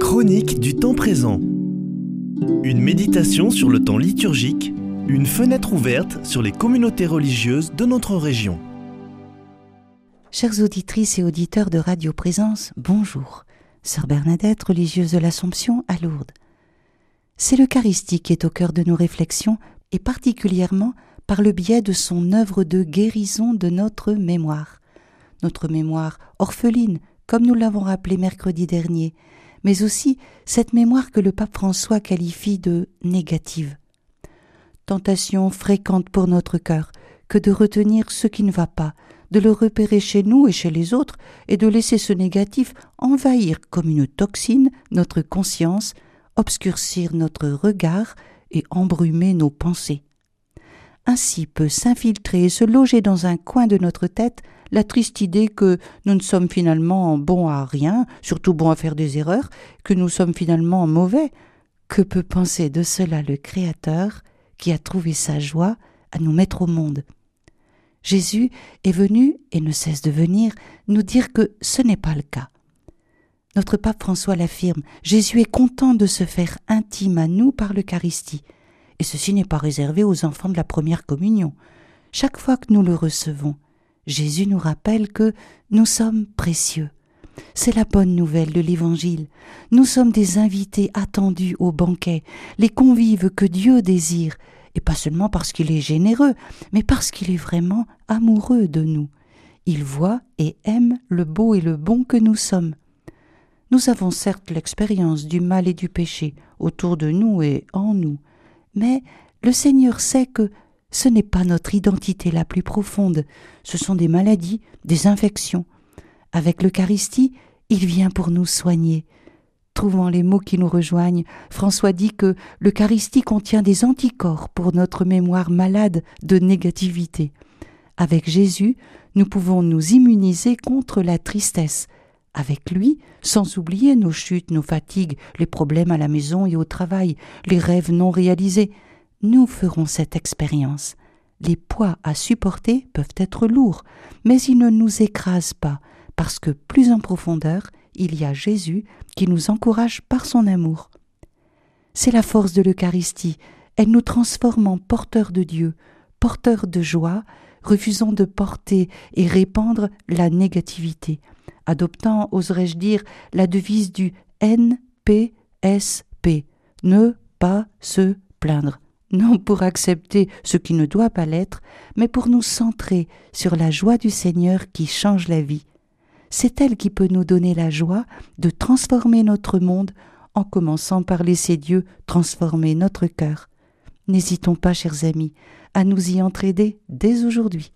Chronique du temps présent. Une méditation sur le temps liturgique, une fenêtre ouverte sur les communautés religieuses de notre région. Chères auditrices et auditeurs de Radio Présence, bonjour. Sœur Bernadette, religieuse de l'Assomption à Lourdes. C'est l'Eucharistie qui est au cœur de nos réflexions et particulièrement par le biais de son œuvre de guérison de notre mémoire. Notre mémoire orpheline, comme nous l'avons rappelé mercredi dernier, mais aussi cette mémoire que le pape François qualifie de négative. Tentation fréquente pour notre cœur que de retenir ce qui ne va pas, de le repérer chez nous et chez les autres, et de laisser ce négatif envahir comme une toxine notre conscience, obscurcir notre regard et embrumer nos pensées. Ainsi peut s'infiltrer et se loger dans un coin de notre tête la triste idée que nous ne sommes finalement bons à rien, surtout bons à faire des erreurs, que nous sommes finalement mauvais. Que peut penser de cela le Créateur qui a trouvé sa joie à nous mettre au monde? Jésus est venu, et ne cesse de venir, nous dire que ce n'est pas le cas. Notre pape François l'affirme, Jésus est content de se faire intime à nous par l'Eucharistie, et ceci n'est pas réservé aux enfants de la première communion. Chaque fois que nous le recevons, Jésus nous rappelle que nous sommes précieux. C'est la bonne nouvelle de l'Évangile. Nous sommes des invités attendus au banquet, les convives que Dieu désire, et pas seulement parce qu'il est généreux, mais parce qu'il est vraiment amoureux de nous. Il voit et aime le beau et le bon que nous sommes. Nous avons certes l'expérience du mal et du péché autour de nous et en nous, mais le Seigneur sait que ce n'est pas notre identité la plus profonde, ce sont des maladies, des infections. Avec l'Eucharistie, il vient pour nous soigner. Trouvant les mots qui nous rejoignent, François dit que l'Eucharistie contient des anticorps pour notre mémoire malade de négativité. Avec Jésus, nous pouvons nous immuniser contre la tristesse. Avec lui, sans oublier nos chutes, nos fatigues, les problèmes à la maison et au travail, les rêves non réalisés, nous ferons cette expérience. Les poids à supporter peuvent être lourds, mais ils ne nous écrasent pas, parce que plus en profondeur, il y a Jésus qui nous encourage par son amour. C'est la force de l'Eucharistie, elle nous transforme en porteurs de Dieu, porteurs de joie, refusant de porter et répandre la négativité, adoptant, oserais-je dire, la devise du NPSP, ne pas se plaindre non pour accepter ce qui ne doit pas l'être, mais pour nous centrer sur la joie du Seigneur qui change la vie. C'est elle qui peut nous donner la joie de transformer notre monde en commençant par laisser Dieu transformer notre cœur. N'hésitons pas, chers amis, à nous y entraider dès aujourd'hui.